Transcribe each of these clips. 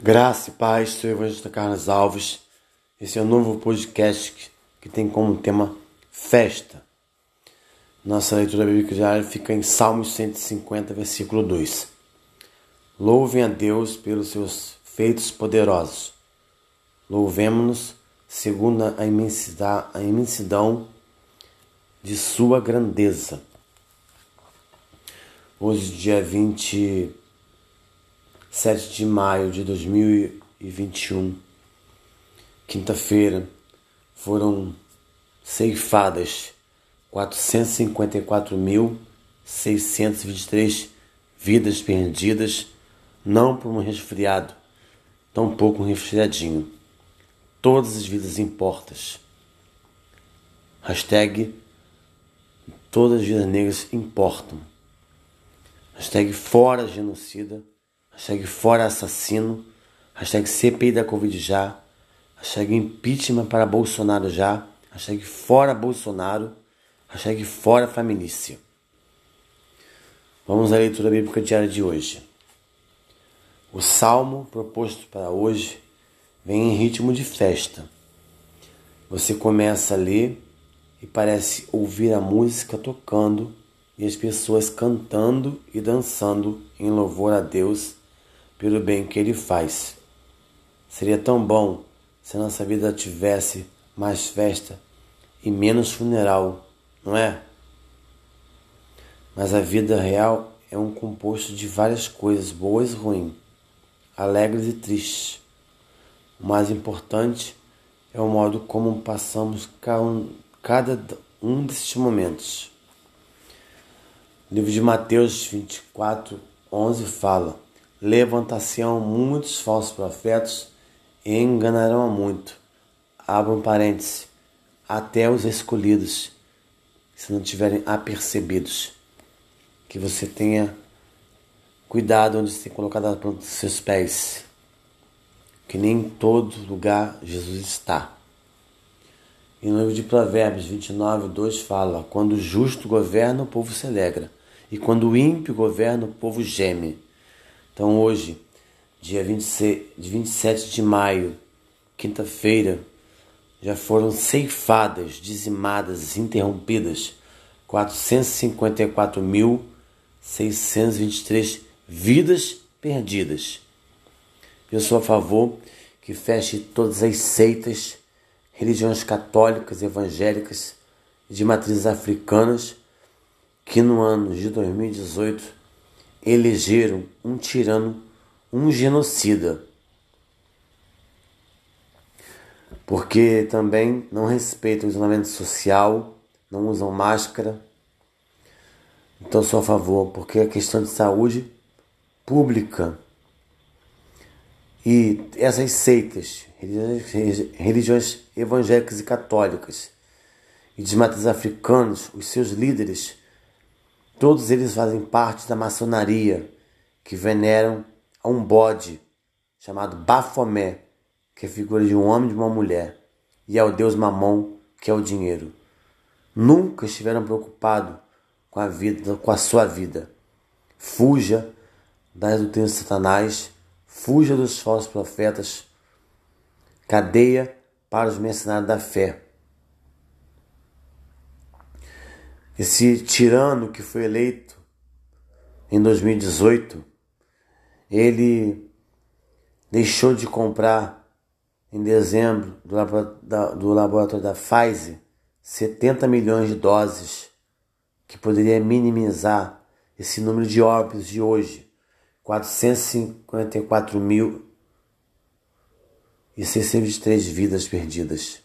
Graça e paz, sou Evangelista Carlos Alves. Esse é o um novo podcast que tem como tema festa. Nossa leitura bíblica diária fica em Salmos 150, versículo 2. Louvem a Deus pelos seus feitos poderosos. Louvemos-nos segundo a imensidão, a imensidão de sua grandeza. Hoje, dia 20 7 de maio de 2021, quinta-feira, foram ceifadas 454.623 vidas perdidas, não por um resfriado, tampouco um resfriadinho. Todas as vidas importas. Hashtag Todas as vidas negras importam. Hashtag fora genocida hashtag fora assassino, hashtag CPI da Covid já, hashtag impeachment para Bolsonaro já, hashtag fora Bolsonaro, hashtag fora família. Vamos à leitura bíblica diária de hoje. O salmo proposto para hoje vem em ritmo de festa. Você começa a ler e parece ouvir a música tocando e as pessoas cantando e dançando em louvor a Deus pelo bem que Ele faz. Seria tão bom se a nossa vida tivesse mais festa e menos funeral, não é? Mas a vida real é um composto de várias coisas boas e ruins, alegres e tristes. O mais importante é o modo como passamos cada um desses momentos. O livro de Mateus 24, 11 fala: levantar-se-ão muitos falsos profetas e enganarão a muito. Abram parênteses, até os escolhidos, se não tiverem apercebidos. Que você tenha cuidado onde você tem colocado a planta dos seus pés. Que nem em todo lugar Jesus está. E no livro de Provérbios 29, 2 fala: Quando o justo governa, o povo se alegra, e quando o ímpio governa, o povo geme. Então hoje, dia 26, 27 de maio, quinta-feira, já foram ceifadas, dizimadas, interrompidas 454.623 vidas perdidas. Eu sou a favor que feche todas as seitas, religiões católicas, evangélicas de matrizes africanas que no ano de 2018 elegeram um tirano, um genocida. Porque também não respeitam o isolamento social, não usam máscara. Então sou a favor, porque é questão de saúde pública. E essas seitas, religiões evangélicas e católicas, e de africanos, os seus líderes Todos eles fazem parte da maçonaria, que veneram a um bode chamado Bafomé, que é figura de um homem e de uma mulher, e ao deus Mamon, que é o dinheiro. Nunca estiveram preocupados com a vida, com a sua vida. Fuja das doutrinas de Satanás, fuja dos falsos profetas, cadeia para os mercenários da fé. Esse tirano que foi eleito em 2018, ele deixou de comprar em dezembro do laboratório da Pfizer 70 milhões de doses, que poderia minimizar esse número de óbitos de hoje, 454 mil e 603 vidas perdidas.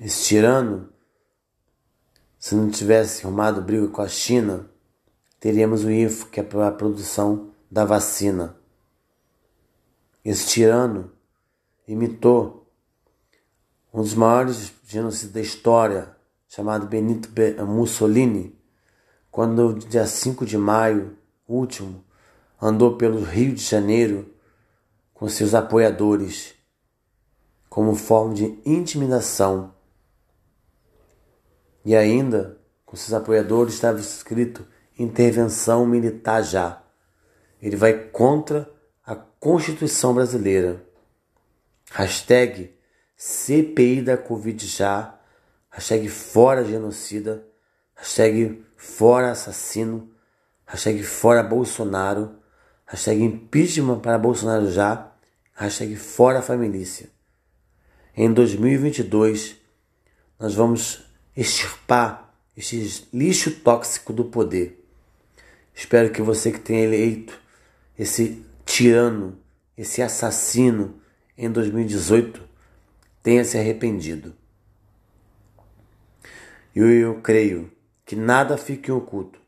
Esse tirano se não tivesse arrumado briga com a China, teríamos o IFO, que é para a produção da vacina. Esse tirano imitou um dos maiores genocidas da história, chamado Benito Mussolini, quando no dia 5 de maio último andou pelo Rio de Janeiro com seus apoiadores como forma de intimidação e ainda, com seus apoiadores, estava escrito intervenção militar já. Ele vai contra a Constituição Brasileira. Hashtag CPI da Covid já. Hashtag fora genocida. Hashtag fora assassino. Hashtag fora Bolsonaro. Hashtag impeachment para Bolsonaro já. Hashtag fora família. Em 2022, nós vamos extirpar esse lixo tóxico do poder. Espero que você que tenha eleito esse tirano, esse assassino em 2018 tenha se arrependido. E eu, eu creio que nada fique oculto,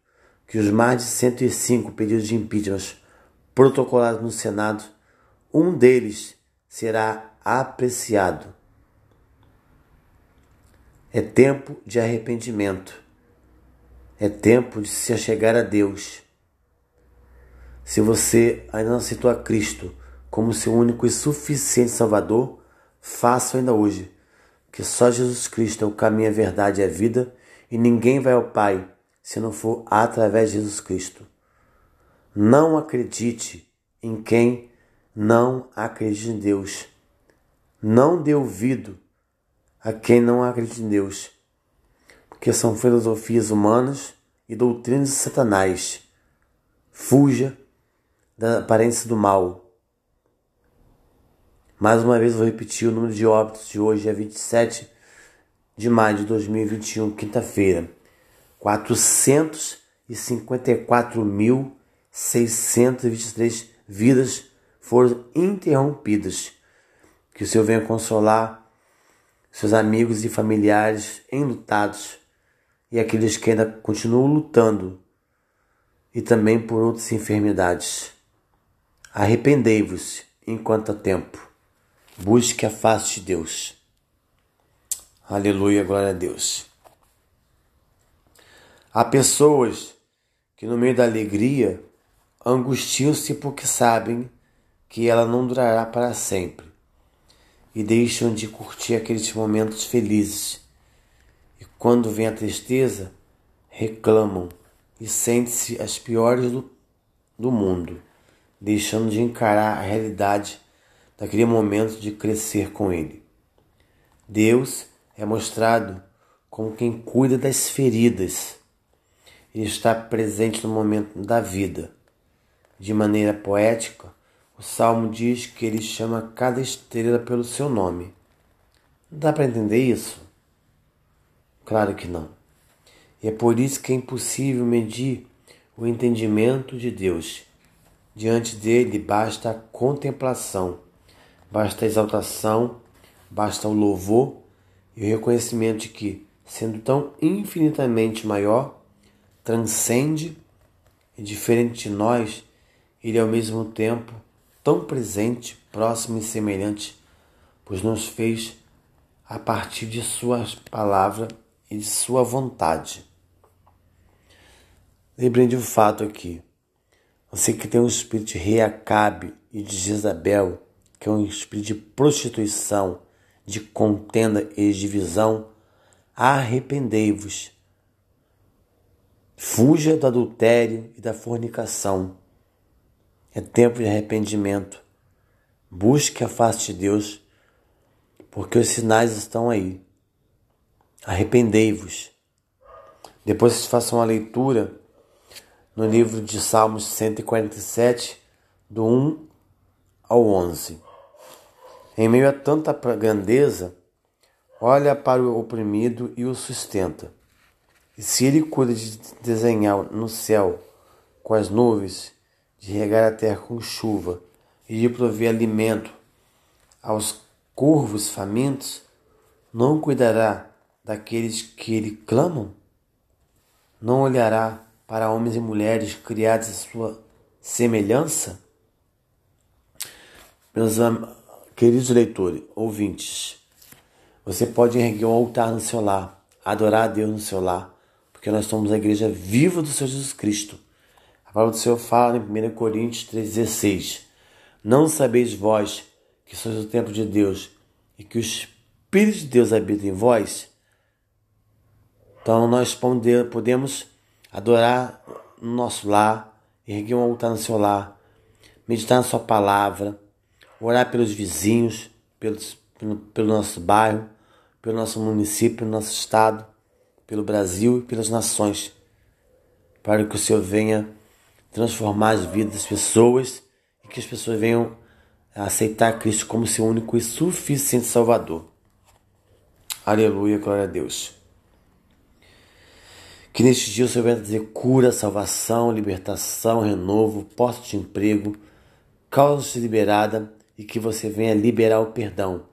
que os mais de 105 pedidos de impeachment protocolados no Senado, um deles será apreciado. É tempo de arrependimento. É tempo de se achegar a Deus. Se você ainda não aceitou a Cristo como seu único e suficiente Salvador, faça ainda hoje, que só Jesus Cristo é o caminho, a verdade e a vida, e ninguém vai ao Pai se não for através de Jesus Cristo. Não acredite em quem não acredita em Deus. Não dê ouvido a quem não acredita em Deus, porque são filosofias humanas e doutrinas de Satanás. Fuja da aparência do mal. Mais uma vez vou repetir o número de óbitos de hoje, é 27 de maio de 2021, quinta-feira. 454.623 vidas foram interrompidas. Que o Senhor venha consolar seus amigos e familiares enlutados e aqueles que ainda continuam lutando e também por outras enfermidades. Arrependei-vos enquanto há tempo. Busque a face de Deus. Aleluia, glória a Deus. Há pessoas que no meio da alegria angustiam-se porque sabem que ela não durará para sempre e deixam de curtir aqueles momentos felizes. E quando vem a tristeza, reclamam e sentem-se as piores do, do mundo, deixando de encarar a realidade daquele momento de crescer com Ele. Deus é mostrado como quem cuida das feridas. Ele está presente no momento da vida, de maneira poética o salmo diz que ele chama cada estrela pelo seu nome. Dá para entender isso? Claro que não. E é por isso que é impossível medir o entendimento de Deus. Diante dele basta a contemplação, basta a exaltação, basta o louvor e o reconhecimento de que, sendo tão infinitamente maior, transcende e diferente de nós, ele ao mesmo tempo tão presente, próximo e semelhante, pois nos fez a partir de Suas palavras e de Sua vontade. Lembrem de um fato aqui. Você que tem um espírito de Reacabe e de Jezabel, que é um espírito de prostituição, de contenda e divisão, arrependei-vos. Fuja do adultério e da fornicação. É tempo de arrependimento. Busque a face de Deus, porque os sinais estão aí. Arrependei-vos. Depois vocês façam a leitura no livro de Salmos 147, do 1 ao 11. Em meio a tanta grandeza, olha para o oprimido e o sustenta. E se ele cuida de desenhar no céu com as nuvens de regar a terra com chuva e de prover alimento aos corvos famintos, não cuidará daqueles que lhe clamam? Não olhará para homens e mulheres criados à sua semelhança? Meus queridos leitores, ouvintes, você pode erguer um altar no seu lar, adorar a Deus no seu lar, porque nós somos a igreja viva do Senhor Jesus Cristo palavra do Senhor fala em 1 Coríntios 3,16: Não sabeis vós que sois o templo de Deus e que o Espírito de Deus habita em vós? Então nós podemos adorar no nosso lar, erguer um altar no seu lar, meditar na Sua palavra, orar pelos vizinhos, pelos, pelo, pelo nosso bairro, pelo nosso município, pelo nosso estado, pelo Brasil e pelas nações, para que o Senhor venha transformar as vidas das pessoas e que as pessoas venham aceitar Cristo como seu único e suficiente Salvador. Aleluia, glória a Deus. Que neste dia o Senhor venha trazer cura, salvação, libertação, renovo, posto de emprego, causa liberada e que você venha liberar o perdão.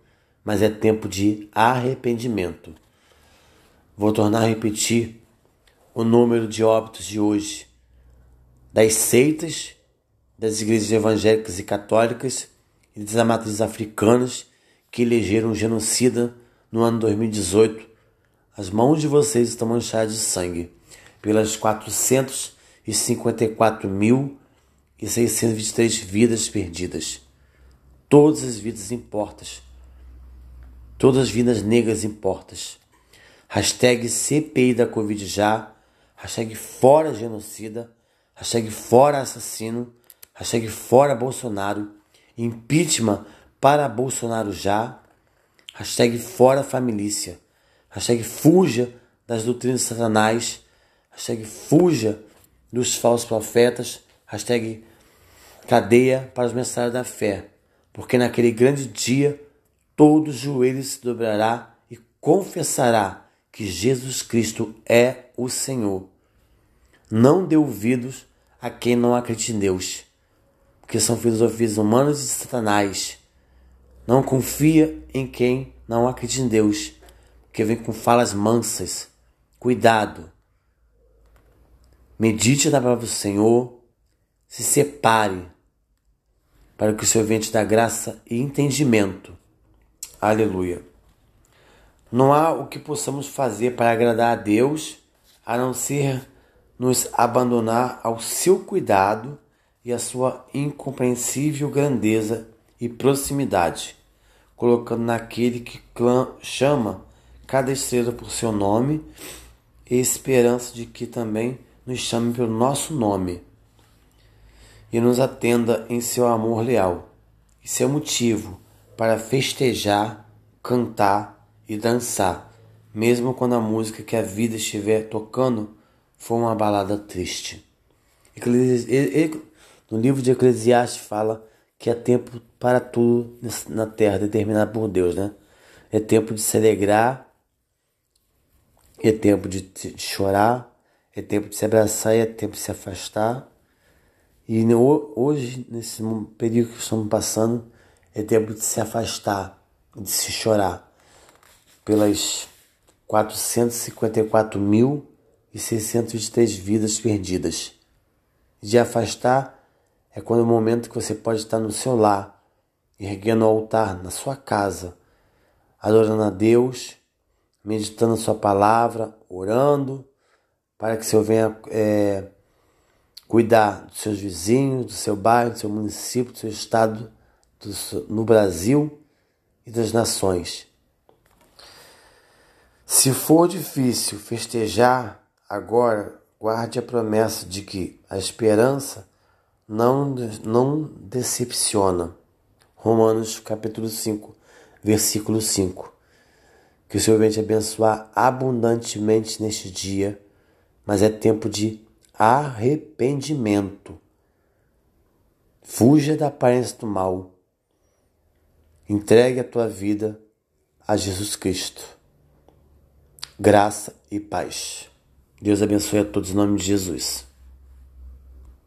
Mas é tempo de arrependimento. Vou tornar a repetir o número de óbitos de hoje das seitas, das igrejas evangélicas e católicas e das matrizes africanas que elegeram um genocida no ano 2018 as mãos de vocês estão manchadas de sangue pelas 454.623 vidas perdidas. Todas as vidas importas. Todas as vidas negras importas. Hashtag CPI da Covid já. Hashtag fora genocida. Hashtag fora assassino. Hashtag fora Bolsonaro. Impeachment para Bolsonaro já. Hashtag fora família. Hashtag fuja das doutrinas de satanás. Hashtag fuja dos falsos profetas. Hashtag cadeia para os mensagens da fé. Porque naquele grande dia todo joelho se dobrará e confessará que Jesus Cristo é o Senhor. Não dê ouvidos a quem não acredita em Deus, porque são filosofias humanas e Satanás. Não confia em quem não acredita em Deus que vem com falas mansas. Cuidado. Medite na palavra do Senhor. Se separe para que o Senhor venha te dar graça e entendimento. Aleluia. Não há o que possamos fazer para agradar a Deus a não ser nos abandonar ao seu cuidado e à sua incompreensível grandeza e proximidade, colocando naquele que chama cada estrela por seu nome e esperança de que também nos chame pelo nosso nome e nos atenda em seu amor leal. Isso é motivo para festejar, cantar e dançar, mesmo quando a música que a vida estiver tocando for uma balada triste. No livro de Eclesiastes fala que é tempo para tudo na terra determinado por Deus, né? É tempo de se alegrar é tempo de, chorar, é tempo de se abraçar é tempo de se afastar. E hoje, nesse período que estamos passando, é tempo de se afastar, de se chorar pelas 454.623 vidas perdidas. De afastar é quando é o momento que você pode estar no seu lar, erguendo o altar na sua casa, adorando a Deus meditando a sua palavra, orando, para que o Senhor venha é, cuidar dos seus vizinhos, do seu bairro, do seu município, do seu estado, do, no Brasil e das nações. Se for difícil festejar agora, guarde a promessa de que a esperança não, não decepciona. Romanos capítulo 5, versículo 5. Que o Senhor venha te abençoar abundantemente neste dia, mas é tempo de arrependimento. Fuja da aparência do mal. Entregue a tua vida a Jesus Cristo. Graça e paz. Deus abençoe a todos em nome de Jesus.